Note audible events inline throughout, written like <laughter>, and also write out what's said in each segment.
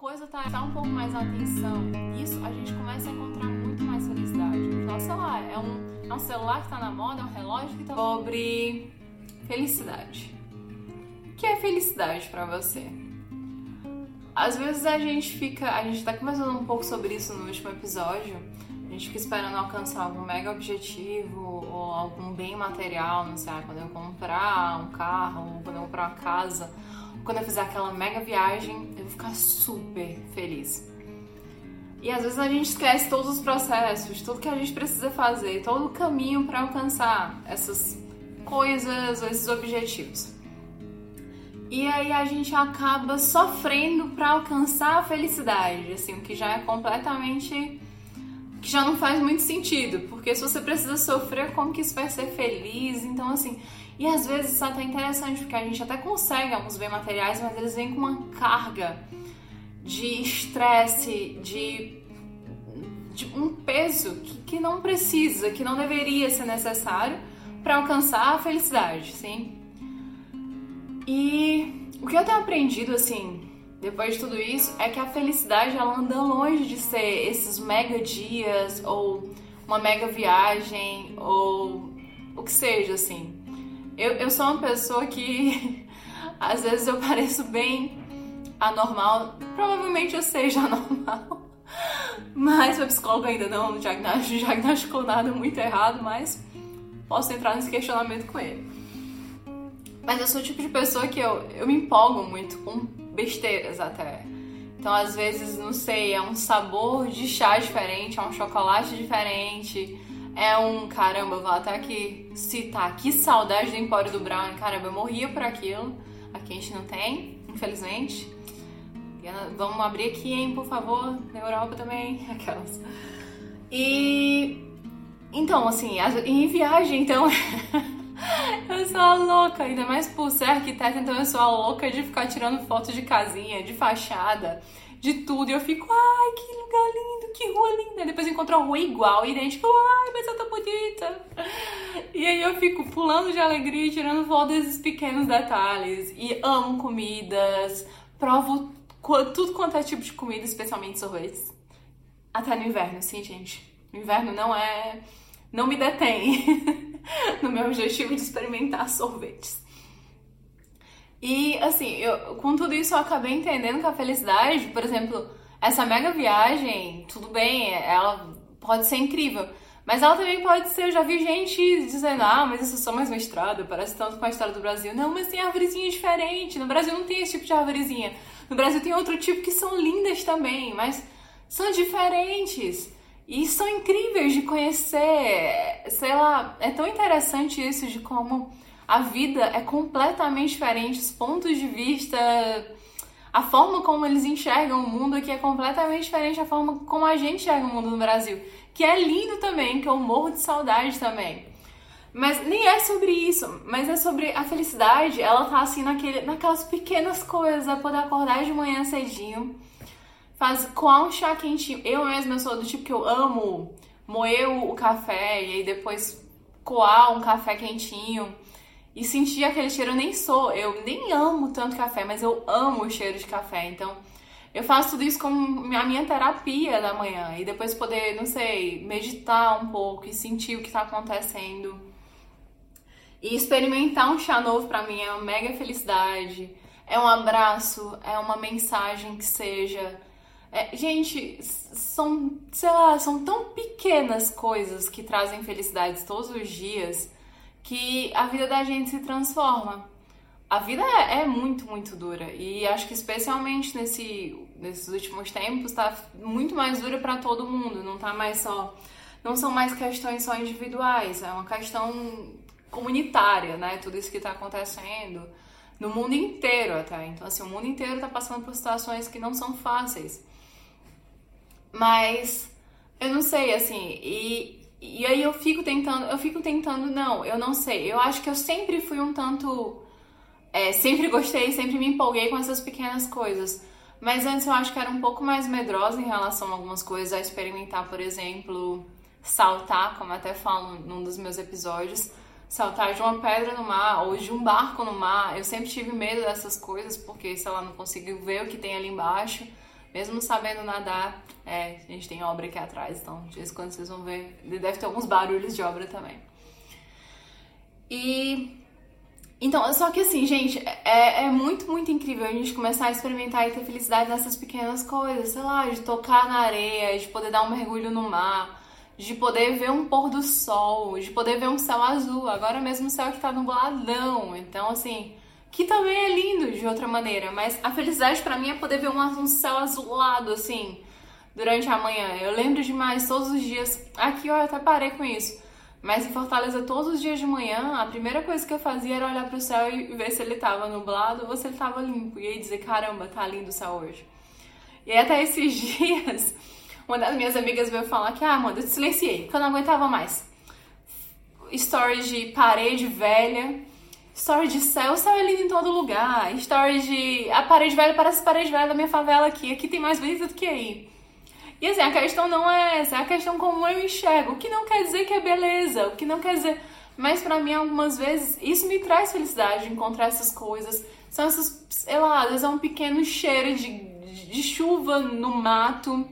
coisa tá, tá um pouco mais atenção nisso, a gente começa a encontrar muito mais felicidade. Então, sei lá, é um, é um celular que tá na moda, é um relógio que tá sobre felicidade. O que é felicidade para você? Às vezes a gente fica, a gente tá conversando um pouco sobre isso no último episódio. A gente fica esperando alcançar algum mega objetivo ou algum bem material, não sei, quando eu comprar um carro, ou quando eu comprar uma casa, quando eu fizer aquela mega viagem, eu vou ficar super feliz. E às vezes a gente esquece todos os processos, tudo que a gente precisa fazer, todo o caminho para alcançar essas coisas, esses objetivos. E aí a gente acaba sofrendo para alcançar a felicidade, assim, o que já é completamente que já não faz muito sentido, porque se você precisa sofrer, como que isso vai ser feliz? Então, assim, e às vezes isso é até interessante, porque a gente até consegue alguns bem materiais, mas eles vêm com uma carga de estresse, de, de um peso que, que não precisa, que não deveria ser necessário para alcançar a felicidade, sim? E o que eu tenho aprendido, assim, depois de tudo isso, é que a felicidade ela anda longe de ser esses mega dias ou uma mega viagem ou o que seja, assim. Eu, eu sou uma pessoa que <laughs> às vezes eu pareço bem anormal, provavelmente eu seja <laughs> anormal. Mas o psicólogo ainda não diagnosticou nada muito errado, mas posso entrar nesse questionamento com ele. Mas eu sou o tipo de pessoa que eu, eu me empolgo muito com besteiras até. Então, às vezes, não sei, é um sabor de chá diferente, é um chocolate diferente, é um caramba, vou até aqui citar, que saudade do Empório do Brown, caramba, eu morria por aquilo. Aqui a gente não tem, infelizmente. Vamos abrir aqui, hein, por favor, na Europa também, <laughs> aquelas. E então, assim, em viagem, então <laughs> Eu sou a louca, ainda mais por ser arquiteta, então eu sou a louca de ficar tirando fotos de casinha, de fachada, de tudo. E eu fico, ai, que lugar lindo, que rua linda. Depois eu encontro a rua igual, idêntica, ai, mas eu tô bonita. E aí eu fico pulando de alegria tirando fotos desses pequenos detalhes. E amo comidas, provo tudo quanto é tipo de comida, especialmente sorvetes. Até no inverno, sim, gente. No inverno não é. Não me detém. <laughs> <laughs> no meu objetivo de experimentar sorvetes. E assim, eu, com tudo isso eu acabei entendendo que a felicidade, por exemplo, essa mega viagem, tudo bem, ela pode ser incrível, mas ela também pode ser, eu já vi gente dizendo, ah, mas isso é só mais uma estrada, parece tanto com a história do Brasil. Não, mas tem árvorezinha diferente. No Brasil não tem esse tipo de árvorezinha. No Brasil tem outro tipo que são lindas também, mas são diferentes. E são incríveis de conhecer, sei lá, é tão interessante isso de como a vida é completamente diferente, os pontos de vista, a forma como eles enxergam o mundo aqui é completamente diferente da forma como a gente enxerga o mundo no Brasil, que é lindo também, que eu morro de saudade também. Mas nem é sobre isso, mas é sobre a felicidade, ela tá assim naquele, naquelas pequenas coisas, a poder acordar de manhã cedinho, faz coar um chá quentinho. Eu mesma sou do tipo que eu amo moer o café e aí depois coar um café quentinho e sentir aquele cheiro. Eu nem sou, eu nem amo tanto café, mas eu amo o cheiro de café. Então eu faço tudo isso como a minha terapia da manhã e depois poder, não sei, meditar um pouco e sentir o que tá acontecendo. E experimentar um chá novo para mim é uma mega felicidade. É um abraço, é uma mensagem que seja é, gente, são, sei lá, são tão pequenas coisas que trazem felicidades todos os dias que a vida da gente se transforma. A vida é, é muito, muito dura e acho que especialmente nesse, nesses últimos tempos tá muito mais dura para todo mundo, não tá mais só não são mais questões só individuais, é uma questão comunitária, né? Tudo isso que está acontecendo no mundo inteiro até. Então, assim, o mundo inteiro está passando por situações que não são fáceis. Mas eu não sei, assim, e, e aí eu fico tentando, eu fico tentando, não, eu não sei. Eu acho que eu sempre fui um tanto. É, sempre gostei, sempre me empolguei com essas pequenas coisas. Mas antes eu acho que era um pouco mais medrosa em relação a algumas coisas, a experimentar, por exemplo, saltar, como até falo num dos meus episódios, saltar de uma pedra no mar ou de um barco no mar. Eu sempre tive medo dessas coisas porque, sei lá, não consigo ver o que tem ali embaixo Mesmo sabendo nadar, é, a gente tem obra aqui atrás, então de vez em quando vocês vão ver, deve ter alguns barulhos de obra também. E então, só que assim, gente, é, é muito, muito incrível a gente começar a experimentar e ter felicidade nessas pequenas coisas, sei lá, de tocar na areia, de poder dar um mergulho no mar, de poder ver um pôr do sol, de poder ver um céu azul, agora mesmo o céu que tá nubladão. Então, assim, que também é lindo de outra maneira, mas a felicidade para mim é poder ver um, um céu azulado, assim, durante a manhã. Eu lembro demais todos os dias. Aqui eu até parei com isso mas em Fortaleza, todos os dias de manhã, a primeira coisa que eu fazia era olhar pro céu e ver se ele tava nublado ou se ele tava limpo. E aí dizer, caramba, tá lindo o céu hoje. E aí, até esses <laughs> dias, uma das minhas amigas veio falar que, ah, Amanda, eu te silenciei, porque eu não aguentava mais. Stories de parede velha, story de céu, o céu é lindo em todo lugar. Story de a parede velha parece a parede velha da minha favela aqui, aqui tem mais bonito do que aí. E assim, a questão não é essa, é a questão como eu enxergo. O que não quer dizer que é beleza, o que não quer dizer. Mas para mim, algumas vezes, isso me traz felicidade, encontrar essas coisas. São essas, sei lá, às vezes é um pequeno cheiro de, de chuva no mato.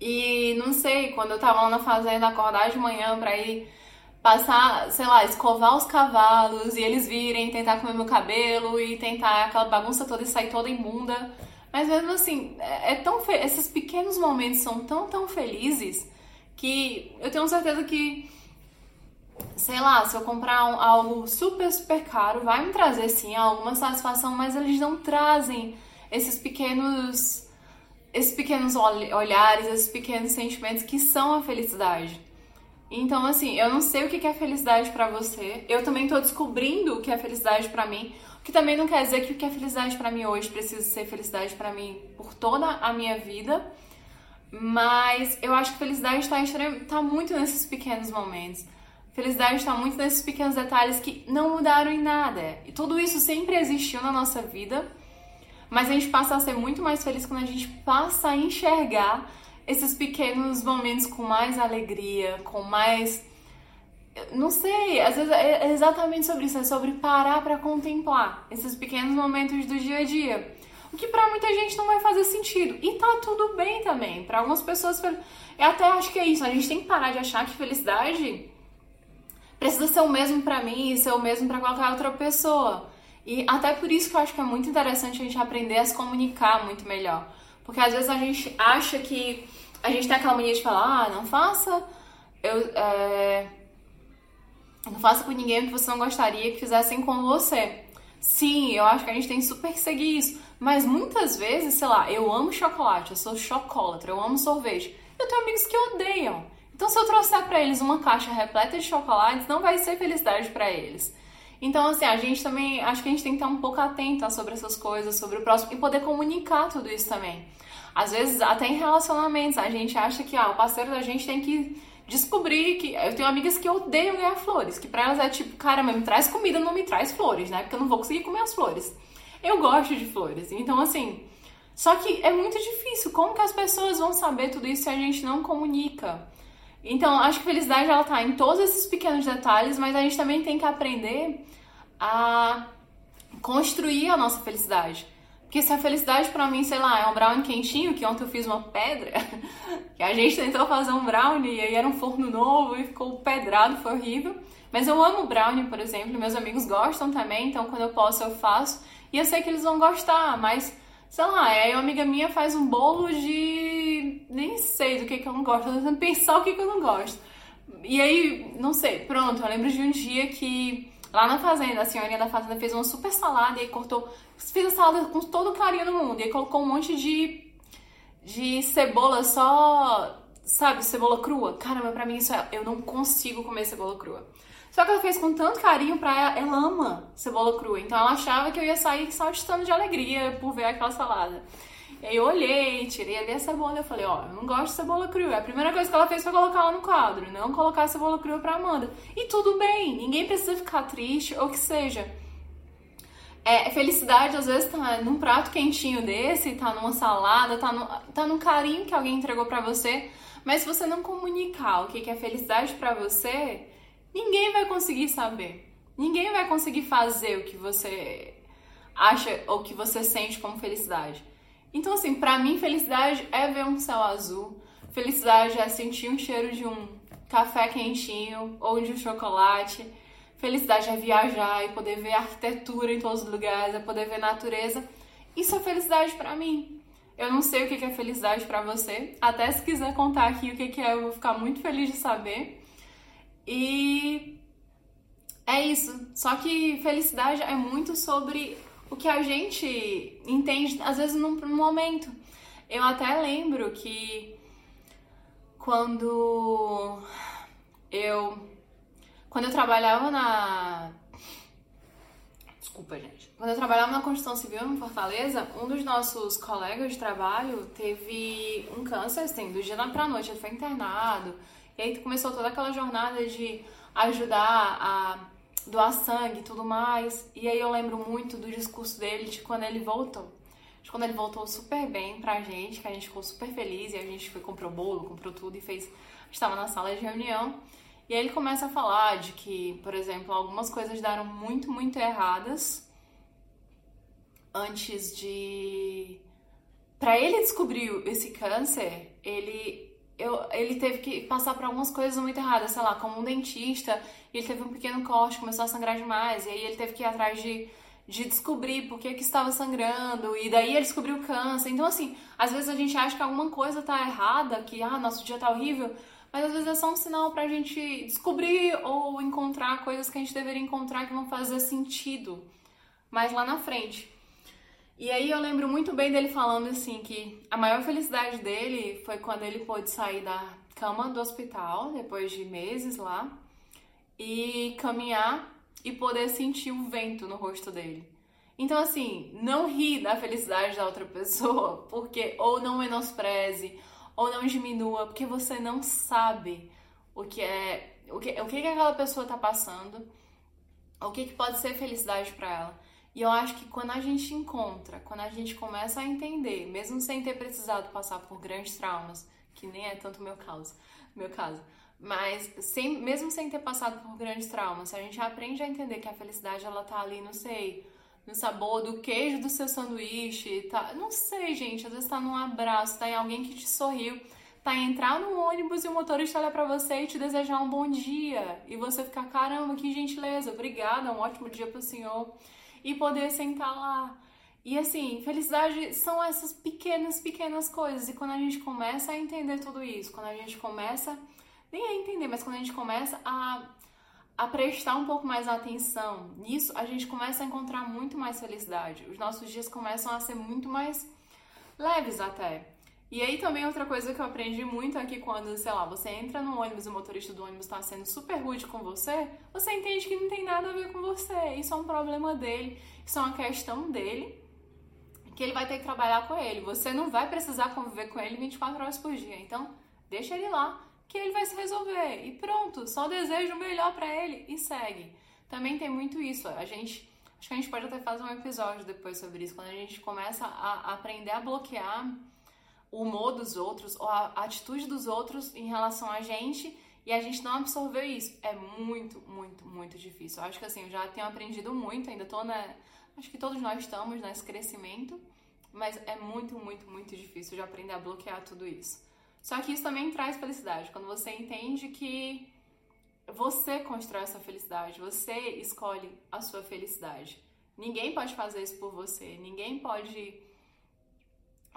E não sei, quando eu tava lá na fazenda, acordar de manhã pra ir passar, sei lá, escovar os cavalos e eles virem, tentar comer meu cabelo e tentar aquela bagunça toda e sair toda imunda. Mas mesmo assim, é, é tão fe... esses pequenos momentos são tão, tão felizes que eu tenho certeza que, sei lá, se eu comprar um, algo super, super caro, vai me trazer sim alguma satisfação, mas eles não trazem esses pequenos esses pequenos olhares, esses pequenos sentimentos que são a felicidade. Então, assim, eu não sei o que é felicidade para você. Eu também tô descobrindo o que é felicidade para mim. Que também não quer dizer que o que é felicidade para mim hoje precisa ser felicidade para mim por toda a minha vida. Mas eu acho que felicidade está tá muito nesses pequenos momentos. Felicidade está muito nesses pequenos detalhes que não mudaram em nada. E tudo isso sempre existiu na nossa vida, mas a gente passa a ser muito mais feliz quando a gente passa a enxergar esses pequenos momentos com mais alegria, com mais não sei, às vezes é exatamente sobre isso, é sobre parar para contemplar esses pequenos momentos do dia a dia. O que para muita gente não vai fazer sentido. E tá tudo bem também. Para algumas pessoas, eu até acho que é isso. A gente tem que parar de achar que felicidade precisa ser o mesmo para mim e ser o mesmo para qualquer outra pessoa. E até por isso que eu acho que é muito interessante a gente aprender a se comunicar muito melhor. Porque às vezes a gente acha que a gente tem aquela mania de falar, ah, não faça. Eu, é, não faça com ninguém que você não gostaria que fizessem com você. Sim, eu acho que a gente tem super que seguir isso. Mas muitas vezes, sei lá, eu amo chocolate, eu sou chocolatra, eu amo sorvete. Eu tenho amigos que odeiam. Então, se eu trouxer para eles uma caixa repleta de chocolates, não vai ser felicidade para eles. Então, assim, a gente também, acho que a gente tem que estar um pouco atenta sobre essas coisas, sobre o próximo e poder comunicar tudo isso também. Às vezes, até em relacionamentos, a gente acha que ah, o parceiro da gente tem que descobri que eu tenho amigas que odeiam ganhar flores, que para elas é tipo, caramba, me traz comida, não me traz flores, né? Porque eu não vou conseguir comer as flores. Eu gosto de flores. Então, assim, só que é muito difícil. Como que as pessoas vão saber tudo isso se a gente não comunica? Então, acho que felicidade ela tá em todos esses pequenos detalhes, mas a gente também tem que aprender a construir a nossa felicidade. Porque se a felicidade para mim, sei lá, é um brownie quentinho, que ontem eu fiz uma pedra, <laughs> que a gente tentou fazer um brownie e aí era um forno novo e ficou pedrado, foi horrível. Mas eu amo brownie, por exemplo, meus amigos gostam também, então quando eu posso eu faço. E eu sei que eles vão gostar, mas sei lá, aí uma amiga minha faz um bolo de. Nem sei do que, que eu não gosto, tô tentando pensar o que, que eu não gosto. E aí, não sei, pronto, eu lembro de um dia que Lá na fazenda, a senhorinha da fazenda fez uma super salada e cortou. Fez a salada com todo o carinho do mundo. E colocou um monte de. de cebola só. Sabe, cebola crua. Caramba, pra mim isso é. Eu não consigo comer cebola crua. Só que ela fez com tanto carinho pra ela, ela ama cebola crua. Então ela achava que eu ia sair saltitando de alegria por ver aquela salada. Eu olhei, tirei ali a cebola e falei, ó, eu não gosto de cebola crua. A primeira coisa que ela fez foi colocar ela no quadro, não colocar a cebola crua pra Amanda. E tudo bem, ninguém precisa ficar triste ou que seja. É, felicidade às vezes tá num prato quentinho desse, tá numa salada, tá, no, tá num carinho que alguém entregou para você. Mas se você não comunicar o que é felicidade para você, ninguém vai conseguir saber. Ninguém vai conseguir fazer o que você acha ou que você sente como felicidade. Então, assim, pra mim, felicidade é ver um céu azul. Felicidade é sentir um cheiro de um café quentinho ou de um chocolate. Felicidade é viajar e poder ver arquitetura em todos os lugares, é poder ver natureza. Isso é felicidade para mim. Eu não sei o que é felicidade para você. Até se quiser contar aqui o que é, eu vou ficar muito feliz de saber. E é isso. Só que felicidade é muito sobre o que a gente entende, às vezes, num, num momento. Eu até lembro que quando eu quando eu trabalhava na Desculpa, gente. Quando eu trabalhava na construção civil em Fortaleza, um dos nossos colegas de trabalho teve um câncer, assim, do dia pra noite, ele foi internado. E aí começou toda aquela jornada de ajudar a doar sangue e tudo mais. E aí eu lembro muito do discurso dele de quando ele voltou. De quando ele voltou super bem pra gente, que a gente ficou super feliz e a gente foi, comprou bolo, comprou tudo e fez. Estava na sala de reunião. E aí ele começa a falar de que, por exemplo, algumas coisas deram muito, muito erradas antes de. Para ele descobrir esse câncer, ele eu, ele teve que passar por algumas coisas muito erradas, sei lá, como um dentista, e ele teve um pequeno corte, começou a sangrar demais, e aí ele teve que ir atrás de, de descobrir por que, que estava sangrando, e daí ele descobriu o câncer. Então, assim, às vezes a gente acha que alguma coisa tá errada, que, ah, nosso dia tá horrível, mas às vezes é só um sinal pra gente descobrir ou encontrar coisas que a gente deveria encontrar que vão fazer sentido mais lá na frente. E aí eu lembro muito bem dele falando assim que a maior felicidade dele foi quando ele pôde sair da cama do hospital depois de meses lá e caminhar e poder sentir o vento no rosto dele. Então assim, não ri da felicidade da outra <laughs> pessoa, porque ou não menospreze ou não diminua, porque você não sabe o que é o que, o que, que aquela pessoa tá passando, o que, que pode ser felicidade para ela. E eu acho que quando a gente encontra, quando a gente começa a entender, mesmo sem ter precisado passar por grandes traumas, que nem é tanto meu caso, meu caso, mas sem, mesmo sem ter passado por grandes traumas, se a gente aprende a entender que a felicidade ela tá ali, não sei, no sabor do queijo do seu sanduíche, tá, não sei, gente, às vezes tá num abraço, tá em alguém que te sorriu, tá em entrar no ônibus e o motorista olha para você e te desejar um bom dia, e você ficar, caramba, que gentileza, obrigada, um ótimo dia pro senhor e poder sentar lá. E assim, felicidade são essas pequenas, pequenas coisas. E quando a gente começa a entender tudo isso, quando a gente começa, nem a entender, mas quando a gente começa a, a prestar um pouco mais atenção nisso, a gente começa a encontrar muito mais felicidade. Os nossos dias começam a ser muito mais leves até. E aí também outra coisa que eu aprendi muito é que quando, sei lá, você entra no ônibus e o motorista do ônibus está sendo super rude com você, você entende que não tem nada a ver com você. Isso é um problema dele, isso é uma questão dele, que ele vai ter que trabalhar com ele. Você não vai precisar conviver com ele 24 horas por dia. Então, deixa ele lá, que ele vai se resolver. E pronto, só desejo o melhor para ele e segue. Também tem muito isso. A gente, acho que a gente pode até fazer um episódio depois sobre isso, quando a gente começa a aprender a bloquear o humor dos outros ou a atitude dos outros em relação a gente e a gente não absorveu isso. É muito, muito, muito difícil. Eu acho que assim, eu já tenho aprendido muito, ainda tô na. Acho que todos nós estamos nesse crescimento, mas é muito, muito, muito difícil de aprender a bloquear tudo isso. Só que isso também traz felicidade, quando você entende que você constrói essa felicidade, você escolhe a sua felicidade. Ninguém pode fazer isso por você, ninguém pode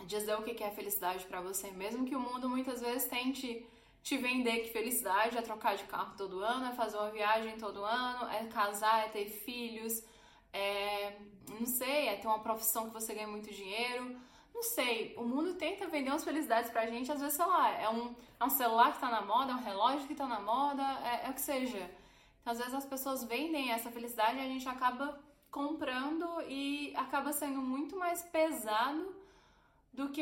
dizer o que é felicidade para você, mesmo que o mundo muitas vezes tente te vender que felicidade é trocar de carro todo ano, é fazer uma viagem todo ano, é casar, é ter filhos, é, não sei, é ter uma profissão que você ganha muito dinheiro, não sei, o mundo tenta vender umas felicidades pra gente, às vezes, sei lá, é um, é um celular que tá na moda, é um relógio que tá na moda, é, é o que seja. Então, às vezes as pessoas vendem essa felicidade e a gente acaba comprando e acaba sendo muito mais pesado do que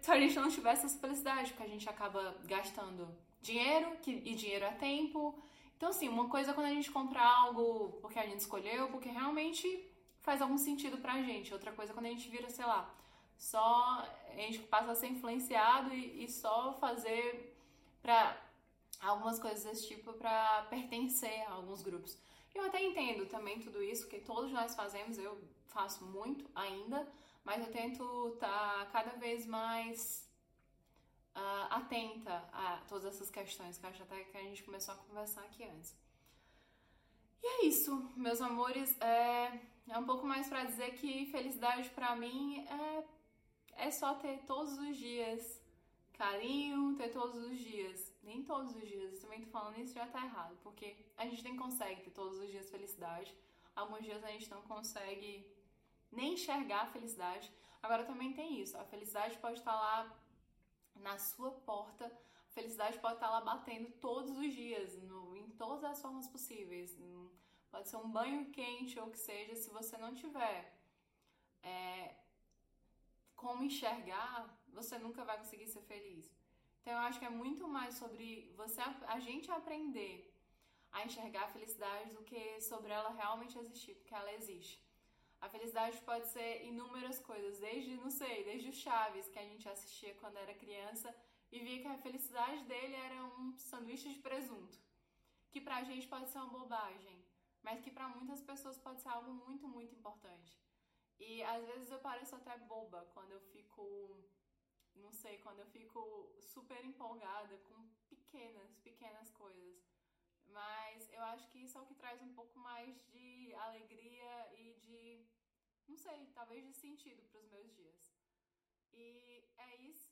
se a gente não tivesse essa felicidade, porque a gente acaba gastando dinheiro, que, e dinheiro é tempo. Então, assim, uma coisa é quando a gente compra algo porque a gente escolheu, porque realmente faz algum sentido pra gente. Outra coisa é quando a gente vira, sei lá, só a gente passa a ser influenciado e, e só fazer pra algumas coisas desse tipo para pertencer a alguns grupos. Eu até entendo também tudo isso, que todos nós fazemos, eu faço muito ainda, mas eu tento estar tá cada vez mais uh, atenta a todas essas questões que acho até que a gente começou a conversar aqui antes. E é isso, meus amores. É, é um pouco mais para dizer que felicidade para mim é, é só ter todos os dias carinho, ter todos os dias. Nem todos os dias, eu também tô falando isso já tá errado, porque a gente nem consegue ter todos os dias felicidade. Alguns dias a gente não consegue nem enxergar a felicidade. Agora também tem isso, a felicidade pode estar lá na sua porta, a felicidade pode estar lá batendo todos os dias, no, em todas as formas possíveis. Pode ser um banho quente ou o que seja, se você não tiver é, como enxergar, você nunca vai conseguir ser feliz. Então eu acho que é muito mais sobre você a gente aprender a enxergar a felicidade do que sobre ela realmente existir, porque ela existe. A felicidade pode ser inúmeras coisas, desde, não sei, desde o Chaves, que a gente assistia quando era criança e via que a felicidade dele era um sanduíche de presunto, que pra gente pode ser uma bobagem, mas que para muitas pessoas pode ser algo muito, muito importante. E às vezes eu pareço até boba quando eu fico, não sei, quando eu fico super empolgada com pequenas, pequenas coisas. Mas eu acho que isso é o que traz um pouco mais de alegria e de, não sei, talvez de sentido para os meus dias. E é isso,